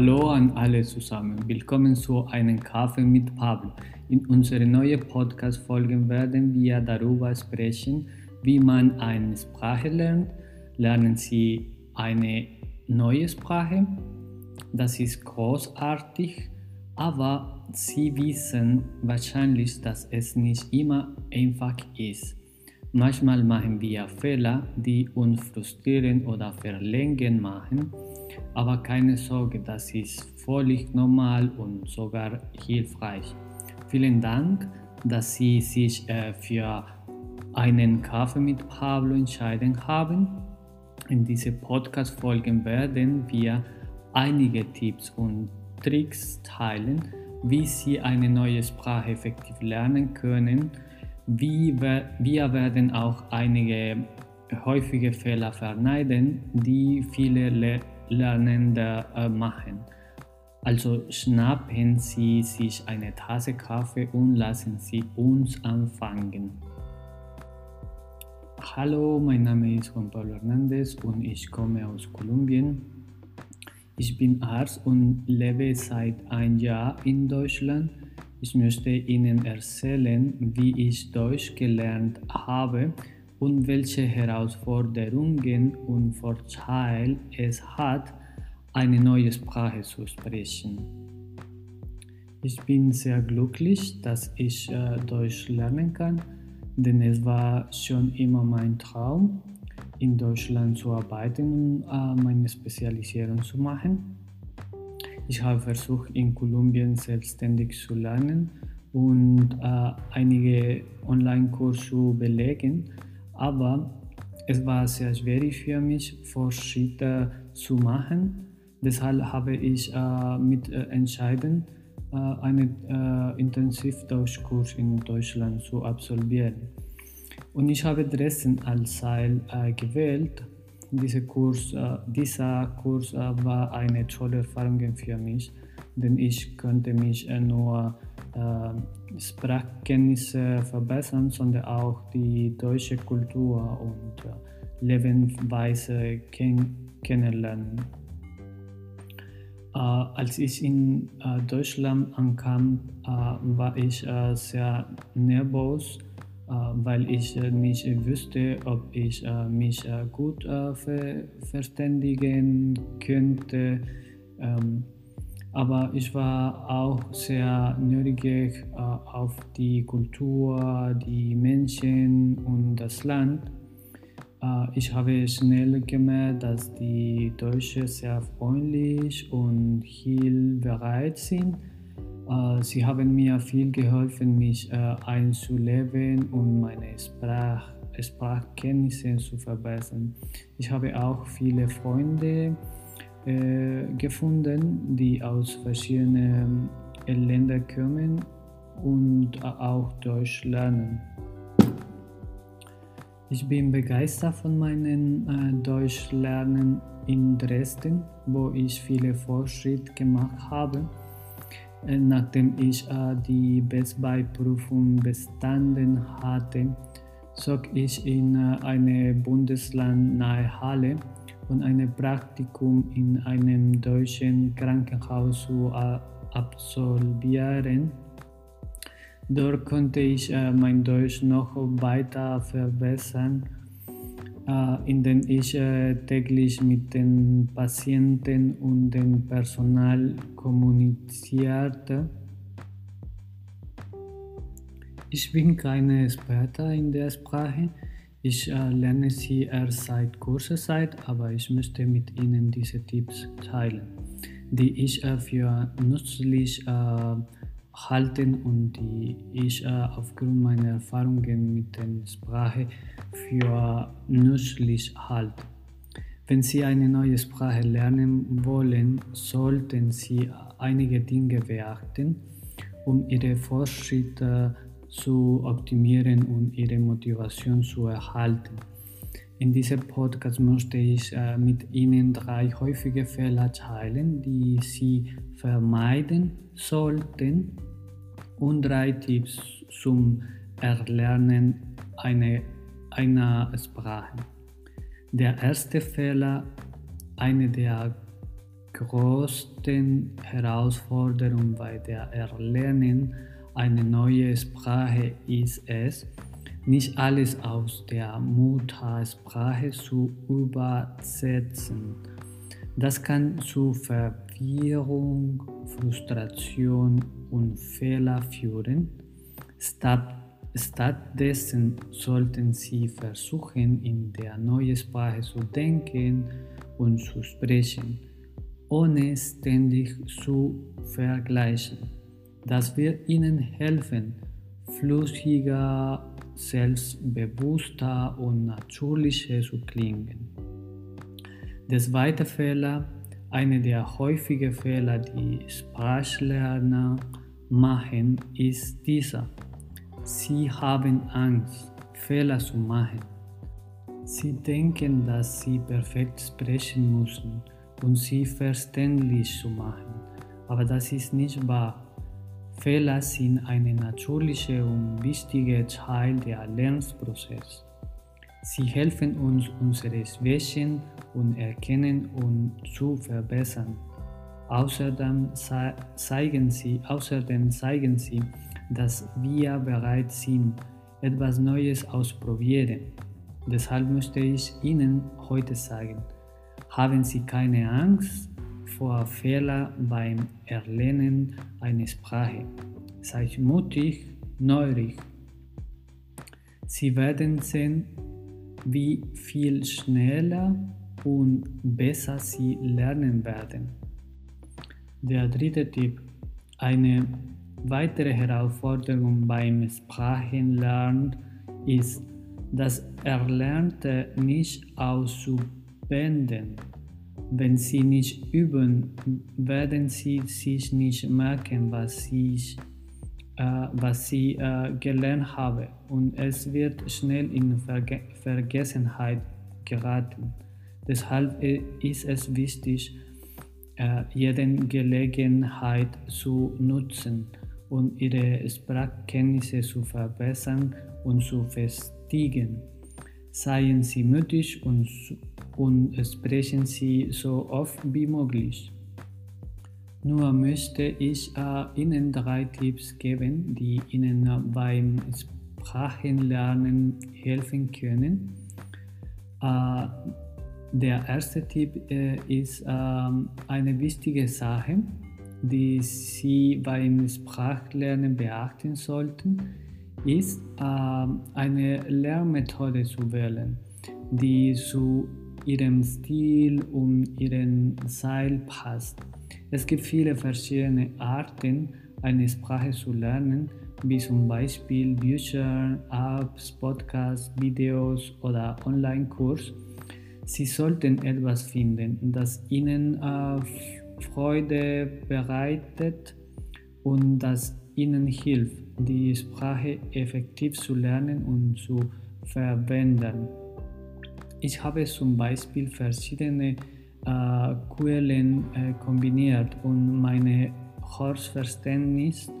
Hallo an alle zusammen. Willkommen zu einem Kaffee mit Pablo. In unserer neuen Podcast-Folge werden wir darüber sprechen, wie man eine Sprache lernt. Lernen Sie eine neue Sprache? Das ist großartig, aber Sie wissen wahrscheinlich, dass es nicht immer einfach ist. Manchmal machen wir Fehler, die uns frustrieren oder verlängern machen, aber keine Sorge, das ist völlig normal und sogar hilfreich. Vielen Dank, dass Sie sich äh, für einen Kaffee mit Pablo entscheiden haben. In diesen Podcast-Folgen werden wir einige Tipps und Tricks teilen, wie Sie eine neue Sprache effektiv lernen können wir werden auch einige häufige Fehler vermeiden, die viele Lernende äh, machen. Also schnappen Sie sich eine Tasse Kaffee und lassen Sie uns anfangen. Hallo, mein Name ist Juan Pablo Hernandez und ich komme aus Kolumbien. Ich bin Arzt und lebe seit einem Jahr in Deutschland ich möchte Ihnen erzählen, wie ich Deutsch gelernt habe und welche Herausforderungen und Vorteile es hat, eine neue Sprache zu sprechen. Ich bin sehr glücklich, dass ich äh, Deutsch lernen kann, denn es war schon immer mein Traum, in Deutschland zu arbeiten und äh, meine Spezialisierung zu machen. Ich habe versucht, in Kolumbien selbstständig zu lernen und äh, einige Online-Kurse zu belegen, aber es war sehr schwierig für mich, Fortschritte zu machen. Deshalb habe ich äh, mit äh, entschieden, äh, einen äh, Intensivdeutschkurs in Deutschland zu absolvieren. Und ich habe Dresden als Ziel äh, gewählt, dieser Kurs, äh, dieser Kurs äh, war eine tolle Erfahrung für mich, denn ich konnte mich äh, nur äh, Sprachkenntnisse verbessern, sondern auch die deutsche Kultur und äh, Lebensweise ken kennenlernen. Äh, als ich in Deutschland ankam, war ich sehr nervös äh, weil ich äh, nicht wüsste, ob ich äh, mich gut verständigen könnte. Aber ich war auch sehr neugierig auf die Kultur, die Menschen und das Land. Ich habe schnell gemerkt, dass die Deutschen sehr freundlich und hilfsbereit sind äh, sie haben mir viel geholfen, mich äh, einzuleben und meine Sprach Sprachkenntnisse zu verbessern. Ich habe auch viele Freunde äh, gefunden, die aus verschiedenen Ländern kommen und auch Deutsch lernen. Ich bin begeistert von meinem äh, Deutschlernen in Dresden, wo ich viele Fortschritte gemacht habe. Äh, nachdem ich äh, die Bestbeiprüfung bestanden hatte, zog ich in äh, eine bundeslandnahe Halle und ein Praktikum in einem deutschen Krankenhaus zu absolvieren. Dort konnte ich mein Deutsch noch weiter verbessern äh, in denen ich äh, täglich mit den Patienten und dem Personal kommunizierte. Ich bin keine Experte in der Sprache. Ich äh, lerne sie erst seit kurzer Zeit, aber ich möchte mit Ihnen diese Tipps teilen, die ich äh, für nützlich äh, halten und die ich äh, aufgrund meiner Erfahrungen mit der Sprache für nützlich halte. Wenn Sie eine neue Sprache lernen wollen, sollten Sie einige Dinge beachten, um Ihre Fortschritte zu optimieren und Ihre Motivation zu erhalten. In diesem Podcast möchte ich äh, mit Ihnen drei häufige Fehler teilen, die Sie vermeiden sollten und drei Tipps zum Erlernen einer, einer Sprache. Der erste Fehler, eine der größten Herausforderungen bei der Erlernen einer neuen Sprache ist es, nicht alles aus der Muttersprache zu übersetzen. Das kann zu Verwirrung, Frustration und Fehler führen. Statt, stattdessen sollten Sie versuchen, in der neuen Sprache zu denken und zu sprechen, ohne ständig zu vergleichen. Das wird Ihnen helfen, flüssiger, selbstbewusster und natürlicher zu klingen. Der zweite Fehler, einer der häufigen Fehler, die Sprachlerner machen, ist dieser. Sie haben Angst, Fehler zu machen. Sie denken, dass sie perfekt sprechen müssen und sie verständlich zu machen, aber das ist nicht wahr. Fehler sind ein natürlicher und wichtiger Teil der Lernprozess. Sie helfen uns, unsere Schwächen und Erkennen und zu verbessern. Außerdem zeigen, sie, außerdem zeigen sie, dass wir bereit sind, etwas Neues auszuprobieren. Deshalb möchte ich Ihnen heute sagen, haben Sie keine Angst, vor Fehlern beim Erlernen einer Sprache. Seid mutig, neugierig. Sie werden sehen, wie viel schneller und besser Sie lernen werden. Der dritte Tipp. Eine weitere Herausforderung beim Sprachenlernen ist, das Erlernte nicht auszuwenden. Wenn Sie nicht üben, werden Sie sich nicht merken, was Sie, äh, was Sie äh, gelernt haben und es wird schnell in Verge Vergessenheit geraten. Deshalb äh, ist es wichtig, äh, jede Gelegenheit zu nutzen und Ihre Sprachkenntnisse zu verbessern und zu festigen. Seien Sie mutig und und sprechen Sie so oft wie möglich. Nur möchte ich Ihnen drei Tipps geben, die Ihnen beim Sprachenlernen helfen können. Der erste Tipp äh, ist ähm, eine wichtige Sache, die Sie beim Sprachlernen beachten sollten, ist ähm, eine Lernmethode zu wählen, die zu ihrem Stil und ihren Style passt. Es gibt viele verschiedene Arten, eine Sprache zu lernen, wie zum Beispiel Bücher, Apps, Podcasts, Videos oder Online-Kurs. Sie sollten etwas finden, das Ihnen äh, Freude bereitet und das Ihnen hilft, die Sprache effektiv zu lernen und zu verwenden. Ich habe zum Beispiel verschiedene äh, Quellen äh, kombiniert, um meine Hörverständnis,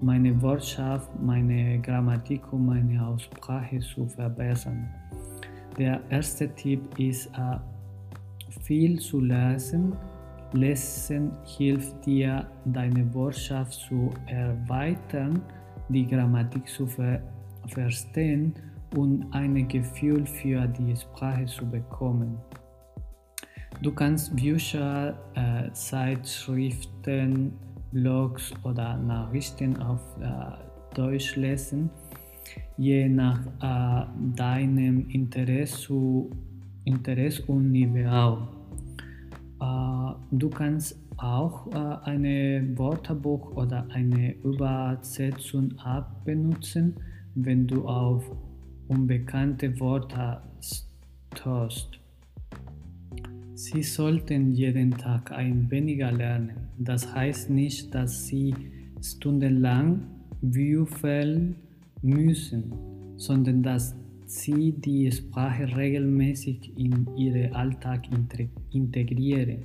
meine Wortschaft, meine Grammatik und meine Aussprache zu verbessern. Der erste Tipp ist, äh, viel zu lesen. Lesen hilft dir, deine Wortschaft zu erweitern, die Grammatik zu ver verstehen und ein Gefühl für die Sprache zu bekommen. Du kannst Bücher, äh, Zeitschriften, Blogs oder Nachrichten auf äh, Deutsch lesen, je nach äh, deinem Interesse, Interesse und Niveau. Äh, du kannst auch äh, ein Wörterbuch oder eine Übersetzung App benutzen, wenn du auf unbekannte Worte stoßt. Sie sollten jeden Tag ein weniger lernen. Das heißt nicht, dass Sie stundenlang würfeln müssen, sondern dass Sie die Sprache regelmäßig in Ihren Alltag integrieren.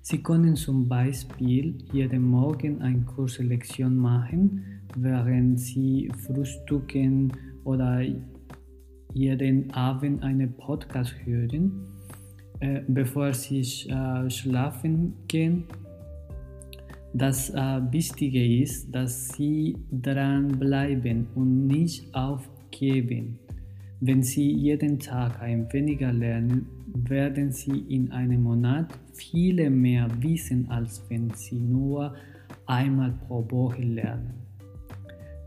Sie können zum Beispiel jeden Morgen eine kurze Lektion machen, während Sie frühstücken oder jeden Abend einen Podcast hören. äh, bevor Sie äh, schlafen gehen. Das äh, Wichtige ist, dass Sie dranbleiben und nicht aufgeben. Wenn Sie jeden Tag ein weniger lernen, werden Sie in einem Monat viel mehr wissen, als wenn Sie nur einmal pro Woche lernen.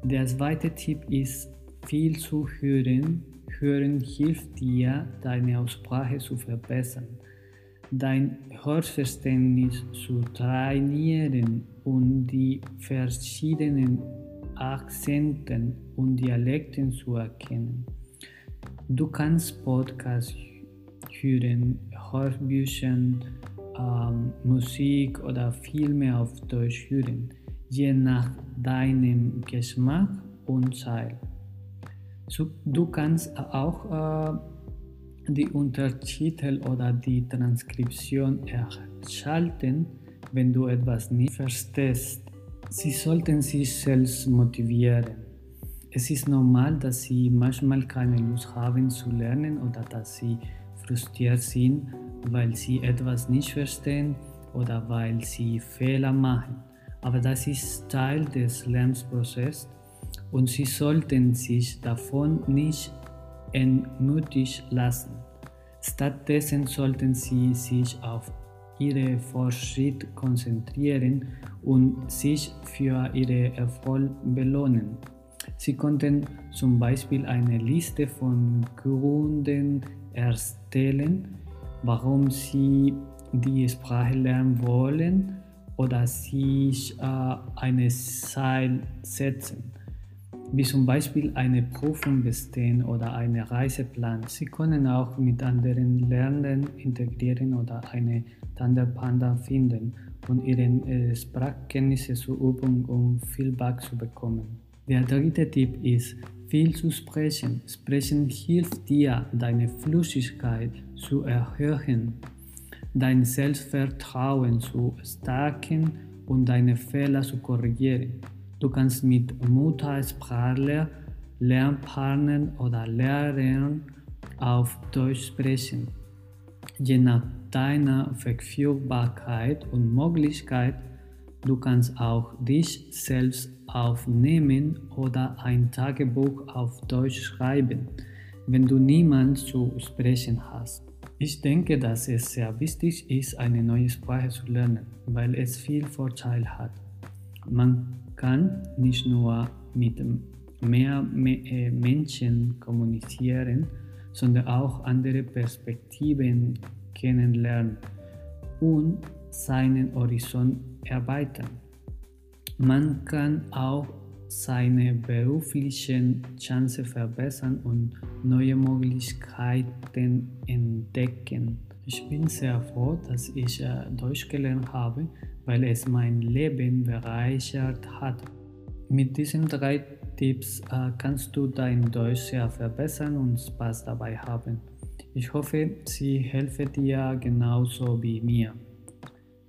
Der zweite Tipp ist, viel zu hören. Hören hilft dir, deine Aussprache zu verbessern, dein Hörverständnis zu trainieren und die verschiedenen Akzenten und Dialekten zu erkennen. Du kannst Podcasts hören, Hörbücher, ähm, Musik oder Filme auf Deutsch hören, je nach deinem Geschmack und Zeit. Du kannst auch äh, die Untertitel oder die Transkription erschalten, wenn du etwas nicht verstehst. Sie sollten sich selbst motivieren. Es ist normal, dass sie manchmal keine Lust haben zu lernen oder dass sie frustriert sind, weil sie etwas nicht verstehen oder weil sie Fehler machen. Aber das ist Teil des Lernprozesses und sie sollten sich davon nicht entmutigt lassen. Stattdessen sollten sie sich auf ihre Fortschritt konzentrieren und sich für ihre Erfolg belohnen. Sie konnten zum Beispiel eine Liste von Gründen erstellen, warum sie die Sprache lernen wollen oder sich äh, eine Ziel setzen wie zum Beispiel eine Prüfung bestehen oder eine Reise planen. Sie können auch mit anderen Lernenden integrieren oder eine Tandempanda finden und ihre äh, Sprachkenntnisse zu üben, um Feedback zu bekommen. Der dritte Tipp ist, viel zu sprechen. Sprechen hilft dir, deine Flüssigkeit zu erhöhen, dein Selbstvertrauen zu stärken und deine Fehler zu korrigieren. Du kannst mit Muttersprachler, Lernpartnern oder Lehrern auf Deutsch sprechen. Je nach deiner Verfügbarkeit und Möglichkeit, du kannst auch dich selbst aufnehmen oder ein Tagebuch auf Deutsch schreiben, wenn du niemanden zu sprechen hast. Ich denke, dass es sehr wichtig ist, eine neue Sprache zu lernen, weil es viel Vorteil hat. Man kann nicht nur mit mehr äh, Menschen kommunizieren, sondern auch andere Perspektiven kennenlernen und seinen Horizont erweitern. Man kann auch seine beruflichen Chancen verbessern und neue Möglichkeiten entdecken. Ich bin sehr froh, dass ich äh, Deutsch gelernt habe, weil es mein Leben bereichert hat. Mit diesen drei Tipps äh, kannst du dein Deutsch sehr verbessern und Spaß dabei haben. Ich hoffe, sie helfen dir genauso wie mir.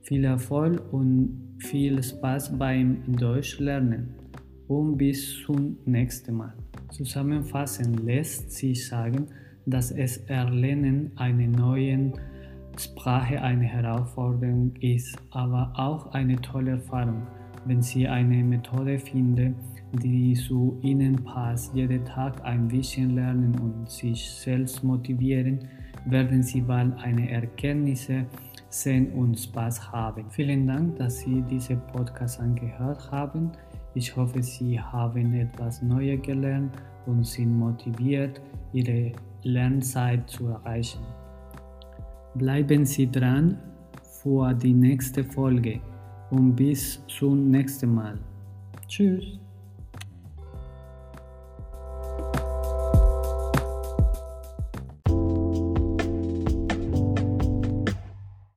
Viel Erfolg und viel Spaß beim Deutschlernen und bis zum nächsten Mal. Zusammenfassend lässt sich sagen, dass es Erlernen einer neuen Sprache eine Herausforderung ist, aber auch eine tolle Erfahrung, wenn Sie eine Methode finden, die zu Ihnen passt. Jeden Tag ein bisschen lernen und sich selbst motivieren, werden Sie bald eine Erkenntnisse sehen und Spaß haben. Vielen Dank, dass Sie diese Podcast angehört haben. Ich hoffe, Sie haben etwas Neues gelernt und sind motiviert, Ihre Lernzeit zu erreichen. Bleiben Sie dran für die nächste Folge und bis zum nächsten Mal. Tschüss.